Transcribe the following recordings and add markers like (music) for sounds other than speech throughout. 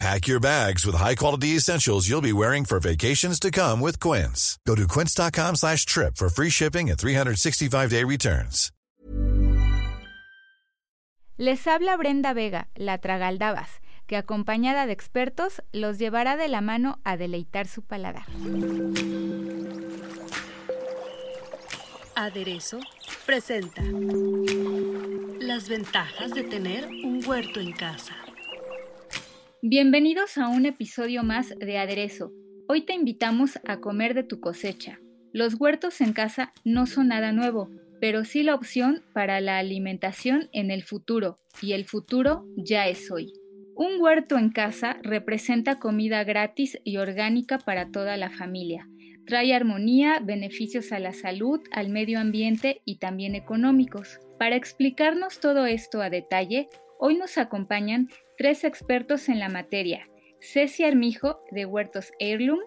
Pack your bags with high-quality essentials you'll be wearing for vacations to come with Quince. Go to quince.com slash trip for free shipping and 365-day returns. Les habla Brenda Vega, la Tragaldabas, que acompañada de expertos los llevará de la mano a deleitar su paladar. Aderezo presenta las ventajas de tener un huerto en casa. Bienvenidos a un episodio más de Aderezo. Hoy te invitamos a comer de tu cosecha. Los huertos en casa no son nada nuevo, pero sí la opción para la alimentación en el futuro, y el futuro ya es hoy. Un huerto en casa representa comida gratis y orgánica para toda la familia. Trae armonía, beneficios a la salud, al medio ambiente y también económicos. Para explicarnos todo esto a detalle, hoy nos acompañan tres expertos en la materia. Ceci Armijo, de Huertos Heirloom,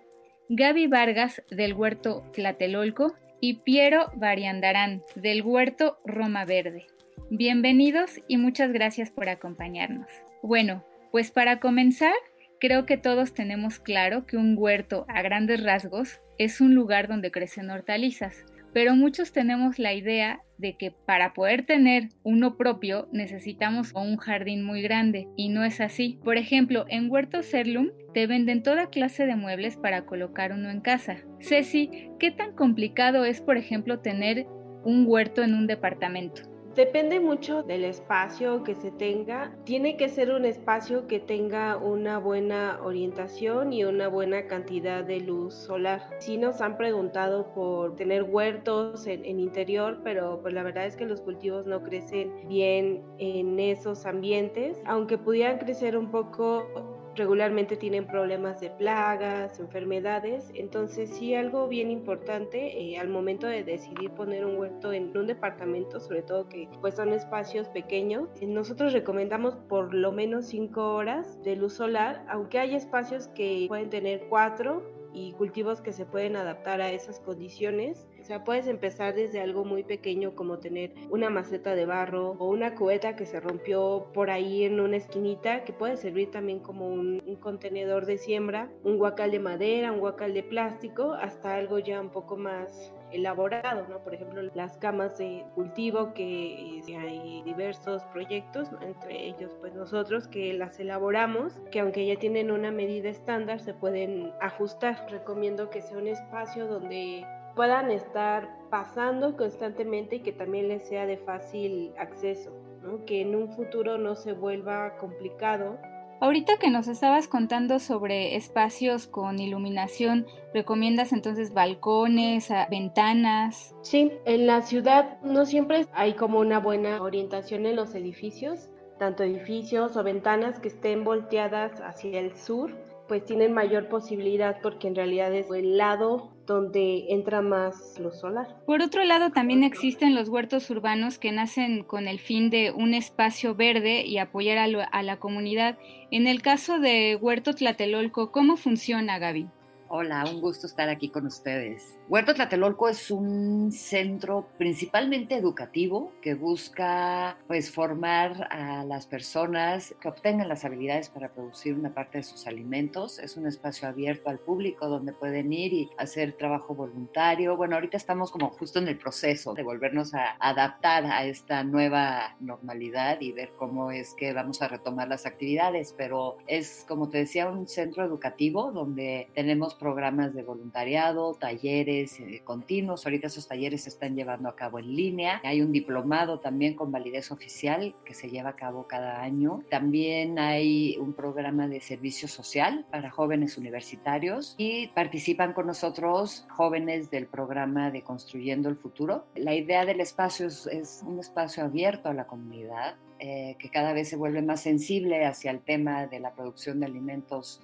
Gaby Vargas, del Huerto Tlatelolco, y Piero Variandarán, del Huerto Roma Verde. Bienvenidos y muchas gracias por acompañarnos. Bueno, pues para comenzar, creo que todos tenemos claro que un huerto, a grandes rasgos, es un lugar donde crecen hortalizas, pero muchos tenemos la idea de que para poder tener uno propio necesitamos un jardín muy grande y no es así. Por ejemplo, en Huertos Serlum te venden toda clase de muebles para colocar uno en casa. Ceci, ¿qué tan complicado es, por ejemplo, tener un huerto en un departamento? Depende mucho del espacio que se tenga. Tiene que ser un espacio que tenga una buena orientación y una buena cantidad de luz solar. Sí nos han preguntado por tener huertos en, en interior, pero pues la verdad es que los cultivos no crecen bien en esos ambientes. Aunque pudieran crecer un poco regularmente tienen problemas de plagas, enfermedades, entonces sí algo bien importante eh, al momento de decidir poner un huerto en un departamento, sobre todo que pues son espacios pequeños, eh, nosotros recomendamos por lo menos 5 horas de luz solar, aunque hay espacios que pueden tener 4 y cultivos que se pueden adaptar a esas condiciones. O sea, puedes empezar desde algo muy pequeño como tener una maceta de barro o una cubeta que se rompió por ahí en una esquinita que puede servir también como un, contenedor de siembra, un guacal de madera, un guacal de plástico, hasta algo ya un poco más elaborado, ¿no? Por ejemplo, las camas de cultivo que hay diversos proyectos, entre ellos pues nosotros que las elaboramos, que aunque ya tienen una medida estándar se pueden ajustar. Recomiendo que sea un espacio donde puedan estar pasando constantemente y que también les sea de fácil acceso, ¿no? que en un futuro no se vuelva complicado Ahorita que nos estabas contando sobre espacios con iluminación, ¿recomiendas entonces balcones, ventanas? Sí, en la ciudad no siempre hay como una buena orientación en los edificios, tanto edificios o ventanas que estén volteadas hacia el sur pues tienen mayor posibilidad porque en realidad es el lado donde entra más luz solar. Por otro lado, también existen los huertos urbanos que nacen con el fin de un espacio verde y apoyar a, a la comunidad. En el caso de Huerto Tlatelolco, ¿cómo funciona, Gaby? Hola, un gusto estar aquí con ustedes. Huerto Tlatelolco es un centro principalmente educativo que busca pues formar a las personas que obtengan las habilidades para producir una parte de sus alimentos. Es un espacio abierto al público donde pueden ir y hacer trabajo voluntario. Bueno, ahorita estamos como justo en el proceso de volvernos a adaptar a esta nueva normalidad y ver cómo es que vamos a retomar las actividades, pero es como te decía un centro educativo donde tenemos programas de voluntariado, talleres eh, continuos. Ahorita esos talleres se están llevando a cabo en línea. Hay un diplomado también con validez oficial que se lleva a cabo cada año. También hay un programa de servicio social para jóvenes universitarios y participan con nosotros jóvenes del programa de Construyendo el Futuro. La idea del espacio es, es un espacio abierto a la comunidad eh, que cada vez se vuelve más sensible hacia el tema de la producción de alimentos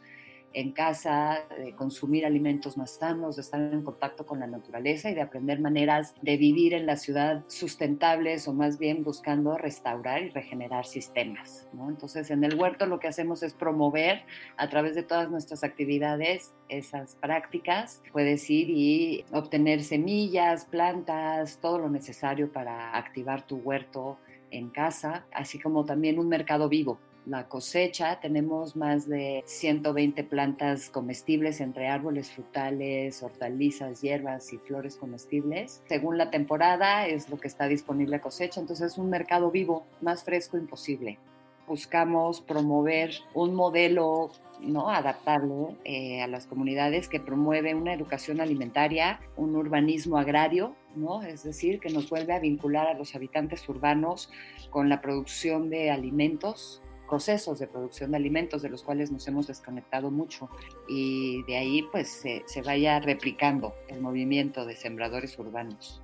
en casa, de consumir alimentos más sanos, de estar en contacto con la naturaleza y de aprender maneras de vivir en la ciudad sustentables o más bien buscando restaurar y regenerar sistemas. Entonces, en el huerto lo que hacemos es promover a través de todas nuestras actividades esas prácticas. Puedes ir y obtener semillas, plantas, todo lo necesario para activar tu huerto en casa, así como también un mercado vivo la cosecha. Tenemos más de 120 plantas comestibles entre árboles frutales, hortalizas, hierbas y flores comestibles. Según la temporada es lo que está disponible a cosecha, entonces es un mercado vivo, más fresco imposible. Buscamos promover un modelo ¿no? adaptarlo eh, a las comunidades que promueve una educación alimentaria, un urbanismo agrario, ¿no? es decir, que nos vuelve a vincular a los habitantes urbanos con la producción de alimentos procesos de producción de alimentos de los cuales nos hemos desconectado mucho y de ahí pues se, se vaya replicando el movimiento de sembradores urbanos.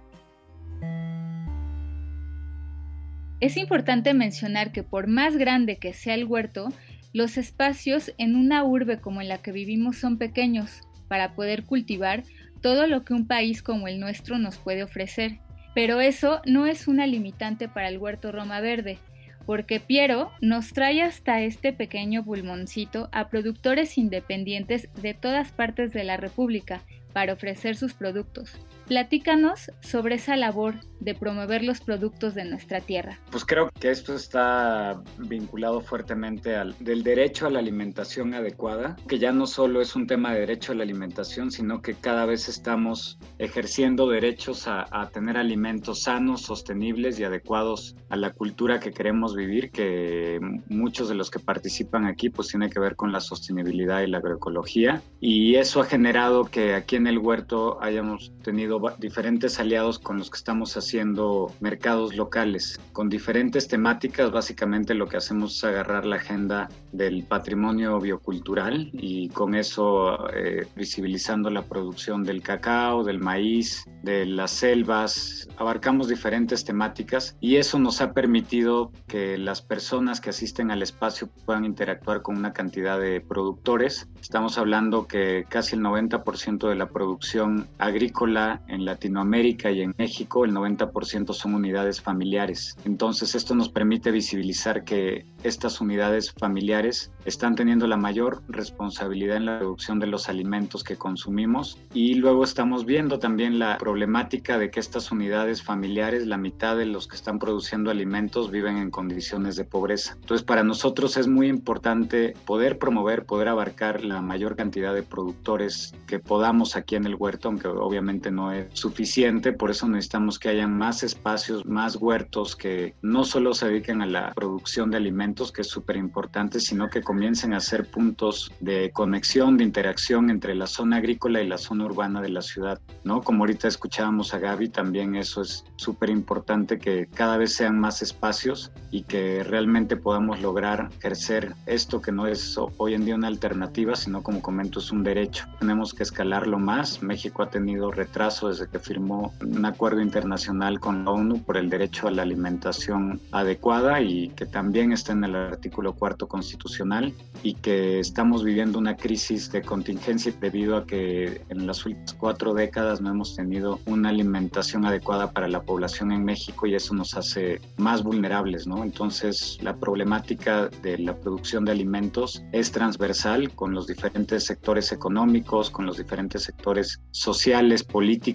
Es importante mencionar que por más grande que sea el huerto, los espacios en una urbe como en la que vivimos son pequeños para poder cultivar todo lo que un país como el nuestro nos puede ofrecer. Pero eso no es una limitante para el huerto Roma Verde, porque Piero nos trae hasta este pequeño pulmoncito a productores independientes de todas partes de la República para ofrecer sus productos. Platícanos sobre esa labor de promover los productos de nuestra tierra. Pues creo que esto está vinculado fuertemente al del derecho a la alimentación adecuada, que ya no solo es un tema de derecho a la alimentación, sino que cada vez estamos ejerciendo derechos a, a tener alimentos sanos, sostenibles y adecuados a la cultura que queremos vivir, que muchos de los que participan aquí pues tiene que ver con la sostenibilidad y la agroecología y eso ha generado que aquí en el huerto hayamos tenido diferentes aliados con los que estamos haciendo mercados locales, con diferentes temáticas. Básicamente lo que hacemos es agarrar la agenda del patrimonio biocultural y con eso eh, visibilizando la producción del cacao, del maíz, de las selvas. Abarcamos diferentes temáticas y eso nos ha permitido que las personas que asisten al espacio puedan interactuar con una cantidad de productores. Estamos hablando que casi el 90% de la producción agrícola en Latinoamérica y en México el 90% son unidades familiares. Entonces esto nos permite visibilizar que estas unidades familiares están teniendo la mayor responsabilidad en la producción de los alimentos que consumimos y luego estamos viendo también la problemática de que estas unidades familiares, la mitad de los que están produciendo alimentos viven en condiciones de pobreza. Entonces para nosotros es muy importante poder promover, poder abarcar la mayor cantidad de productores que podamos aquí en el huerto, aunque obviamente no es suficiente, por eso necesitamos que haya más espacios, más huertos que no solo se dediquen a la producción de alimentos, que es súper importante, sino que comiencen a ser puntos de conexión, de interacción entre la zona agrícola y la zona urbana de la ciudad, ¿no? Como ahorita escuchábamos a Gaby, también eso es súper importante que cada vez sean más espacios y que realmente podamos lograr ejercer esto que no es hoy en día una alternativa, sino como comento es un derecho. Tenemos que escalarlo más. México ha tenido retraso desde que firmó un acuerdo internacional con la ONU por el derecho a la alimentación adecuada y que también está en el artículo cuarto constitucional y que estamos viviendo una crisis de contingencia debido a que en las últimas cuatro décadas no hemos tenido una alimentación adecuada para la población en México y eso nos hace más vulnerables, ¿no? Entonces la problemática de la producción de alimentos es transversal con los diferentes sectores económicos, con los diferentes sectores sociales, políticos,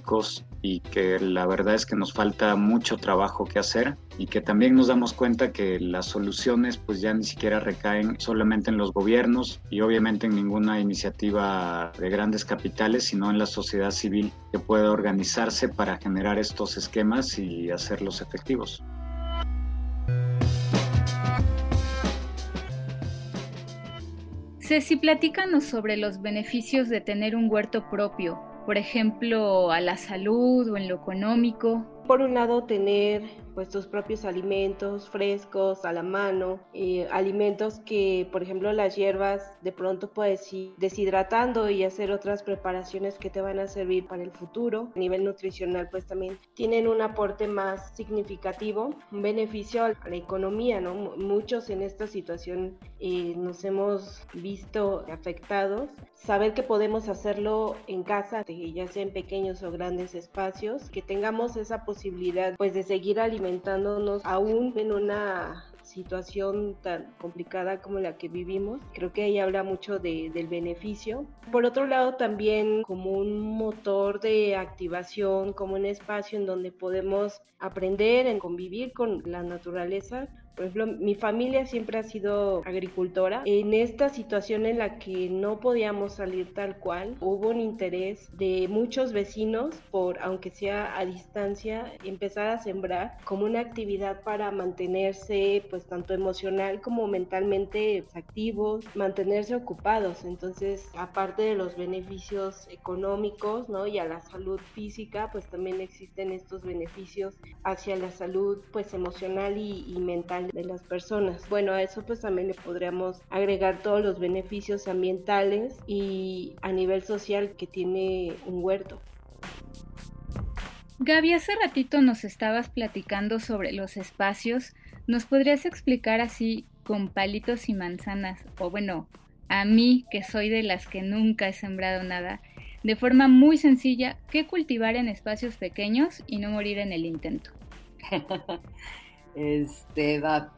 y que la verdad es que nos falta mucho trabajo que hacer y que también nos damos cuenta que las soluciones pues ya ni siquiera recaen solamente en los gobiernos y obviamente en ninguna iniciativa de grandes capitales, sino en la sociedad civil que pueda organizarse para generar estos esquemas y hacerlos efectivos. Ceci, platícanos sobre los beneficios de tener un huerto propio por ejemplo, a la salud o en lo económico? Por un lado, tener pues tus propios alimentos frescos a la mano, eh, alimentos que, por ejemplo, las hierbas de pronto puedes ir deshidratando y hacer otras preparaciones que te van a servir para el futuro. A nivel nutricional, pues también tienen un aporte más significativo, un beneficio a la economía, ¿no? Muchos en esta situación eh, nos hemos visto afectados. Saber que podemos hacerlo en casa, ya sea en pequeños o grandes espacios, que tengamos esa posibilidad pues de seguir alimentándonos aún en una situación tan complicada como la que vivimos. Creo que ahí habla mucho de, del beneficio. Por otro lado, también como un motor de activación, como un espacio en donde podemos aprender en convivir con la naturaleza, por ejemplo, mi familia siempre ha sido agricultora. En esta situación en la que no podíamos salir tal cual, hubo un interés de muchos vecinos por, aunque sea a distancia, empezar a sembrar como una actividad para mantenerse, pues tanto emocional como mentalmente activos, mantenerse ocupados. Entonces, aparte de los beneficios económicos, ¿no? Y a la salud física, pues también existen estos beneficios hacia la salud, pues emocional y, y mental de las personas. Bueno, a eso pues también le podríamos agregar todos los beneficios ambientales y a nivel social que tiene un huerto. Gaby, hace ratito nos estabas platicando sobre los espacios. ¿Nos podrías explicar así con palitos y manzanas? O bueno, a mí, que soy de las que nunca he sembrado nada, de forma muy sencilla, ¿qué cultivar en espacios pequeños y no morir en el intento? (laughs) Este va,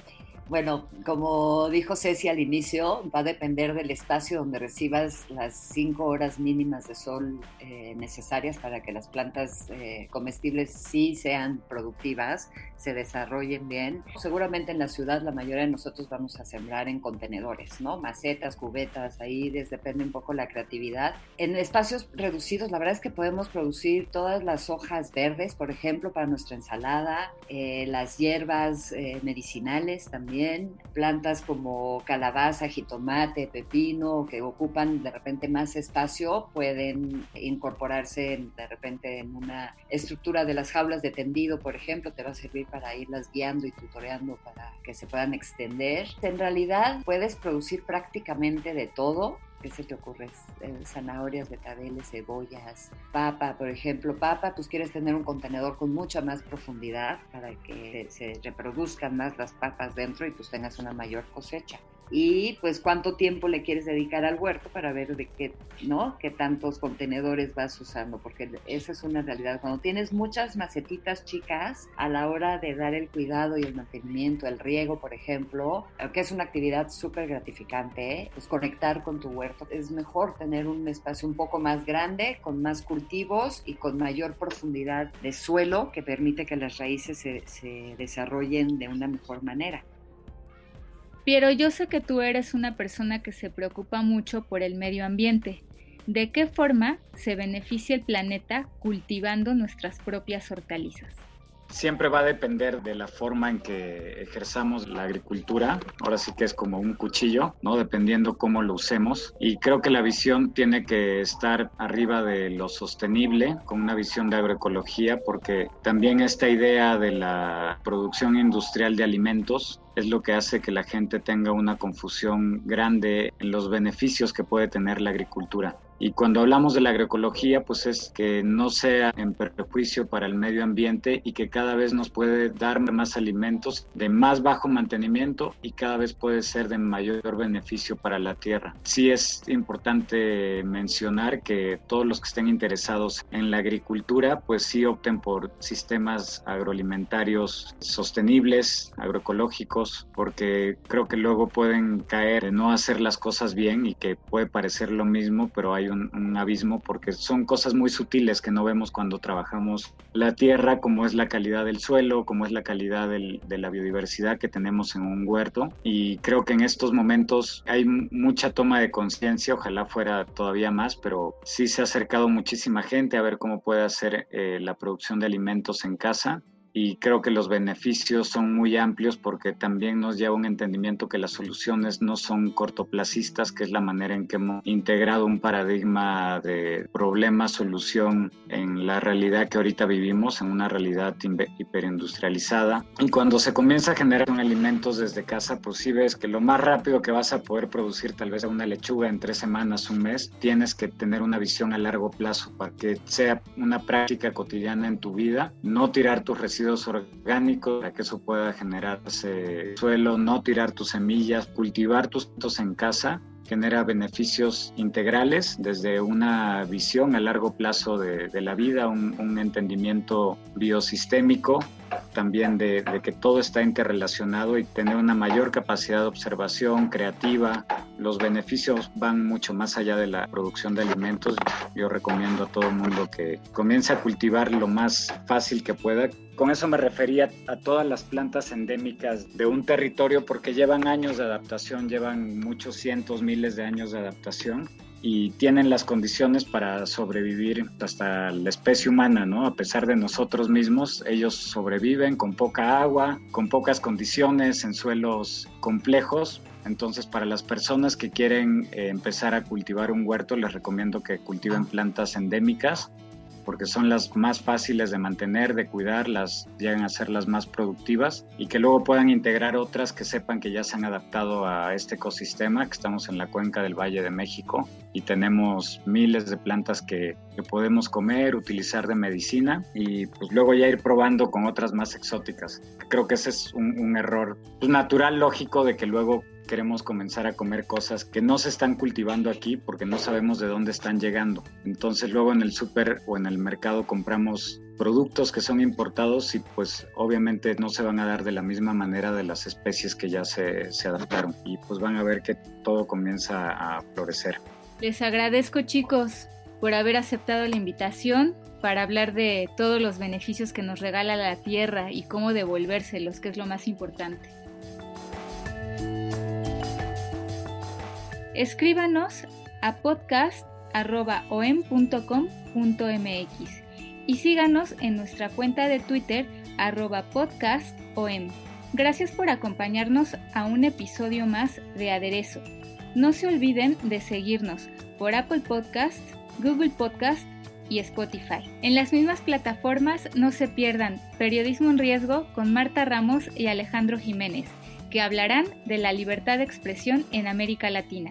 bueno, como dijo Ceci al inicio, va a depender del espacio donde recibas las cinco horas mínimas de sol eh, necesarias para que las plantas eh, comestibles sí sean productivas, se desarrollen bien. Seguramente en la ciudad la mayoría de nosotros vamos a sembrar en contenedores, ¿no? Macetas, cubetas, ahí depende un poco la creatividad. En espacios reducidos, la verdad es que podemos producir todas las hojas verdes, por ejemplo, para nuestra ensalada, eh, las hierbas medicinales también plantas como calabaza, jitomate, pepino, que ocupan de repente más espacio, pueden incorporarse de repente en una estructura de las jaulas de tendido, por ejemplo, te va a servir para irlas guiando y tutoreando para que se puedan extender. En realidad puedes producir prácticamente de todo ¿Qué se te ocurre? Eh, zanahorias, betabeles, cebollas, papa, por ejemplo. Papa, pues quieres tener un contenedor con mucha más profundidad para que se reproduzcan más las papas dentro y pues tengas una mayor cosecha y pues cuánto tiempo le quieres dedicar al huerto para ver de qué, ¿no? qué tantos contenedores vas usando, porque esa es una realidad. Cuando tienes muchas macetitas chicas, a la hora de dar el cuidado y el mantenimiento, el riego, por ejemplo, que es una actividad súper gratificante, pues conectar con tu huerto, es mejor tener un espacio un poco más grande, con más cultivos y con mayor profundidad de suelo que permite que las raíces se desarrollen de una mejor manera. Pero yo sé que tú eres una persona que se preocupa mucho por el medio ambiente. ¿De qué forma se beneficia el planeta cultivando nuestras propias hortalizas? Siempre va a depender de la forma en que ejerzamos la agricultura. Ahora sí que es como un cuchillo, ¿no? Dependiendo cómo lo usemos. Y creo que la visión tiene que estar arriba de lo sostenible, con una visión de agroecología, porque también esta idea de la producción industrial de alimentos es lo que hace que la gente tenga una confusión grande en los beneficios que puede tener la agricultura. Y cuando hablamos de la agroecología, pues es que no sea en perjuicio para el medio ambiente y que cada vez nos puede dar más alimentos de más bajo mantenimiento y cada vez puede ser de mayor beneficio para la tierra. Sí es importante mencionar que todos los que estén interesados en la agricultura, pues sí opten por sistemas agroalimentarios sostenibles, agroecológicos, porque creo que luego pueden caer en no hacer las cosas bien y que puede parecer lo mismo, pero hay un, abismo porque son cosas muy sutiles que no vemos cuando trabajamos la tierra, como es la calidad del suelo, como es la calidad de la biodiversidad que tenemos en un huerto. Y creo que en estos momentos hay mucha toma de conciencia, ojalá fuera todavía más, pero sí se ha acercado muchísima gente a ver cómo puede hacer eh, la producción de alimentos en casa y creo que los beneficios son muy amplios porque también nos lleva un entendimiento que las soluciones no son cortoplacistas, que es la manera en que hemos integrado un paradigma de problema-solución en la realidad que ahorita vivimos, en una realidad hiperindustrializada. Y cuando se comienza a generar alimentos desde casa, pues sí ves que lo más rápido que vas a poder producir tal vez una lechuga en tres semanas, un mes, tienes que tener una visión a largo plazo para que sea una práctica cotidiana en tu vida, no tirar tus residuos orgánicos para que eso pueda generarse suelo, no tirar tus semillas, cultivar tus frutos en casa genera beneficios integrales desde una visión a largo plazo de, la vida, un, entendimiento biosistémico, también de, que todo está interrelacionado y tener una mayor capacidad de observación creativa. Los beneficios van mucho más allá de la producción de alimentos. Yo recomiendo a todo el mundo que comience a cultivar lo más fácil que pueda, con eso me refería a todas las plantas endémicas de un territorio porque llevan años de adaptación, llevan muchos cientos, miles de años de adaptación y tienen las condiciones para sobrevivir hasta la especie humana, ¿no? A pesar de nosotros mismos, ellos sobreviven con poca agua, con pocas condiciones, en suelos complejos. Entonces, para las personas que quieren eh, empezar a cultivar un huerto, les recomiendo que cultiven plantas endémicas porque son las más fáciles de mantener, de cuidar, las llegan a ser las más productivas y que luego puedan integrar otras que sepan que ya se han adaptado a este ecosistema, que estamos en la cuenca del Valle de México y tenemos miles de plantas que, que podemos comer, utilizar de medicina y pues luego ya ir probando con otras más exóticas. Creo que ese es un, error natural, lógico, de que luego queremos comenzar a comer cosas que no se están cultivando aquí porque no sabemos de dónde están llegando. Entonces luego en el súper o en el mercado compramos productos que son importados y pues obviamente no se van a dar de la misma manera de las especies que ya se, se adaptaron y pues van a ver que todo comienza a florecer. Les agradezco chicos por haber aceptado la invitación para hablar de todos los beneficios que nos regala la tierra y cómo devolvérselos, que es lo más importante. Escríbanos a podcast.om.com.mx y síganos en nuestra cuenta de Twitter arroba podcastom. Gracias por acompañarnos a un episodio más de Aderezo. No se olviden de seguirnos por Apple Podcast, Google Podcast y Spotify. En las mismas plataformas no se pierdan Periodismo en Riesgo con Marta Ramos y Alejandro Jiménez, que hablarán de la libertad de expresión en América Latina.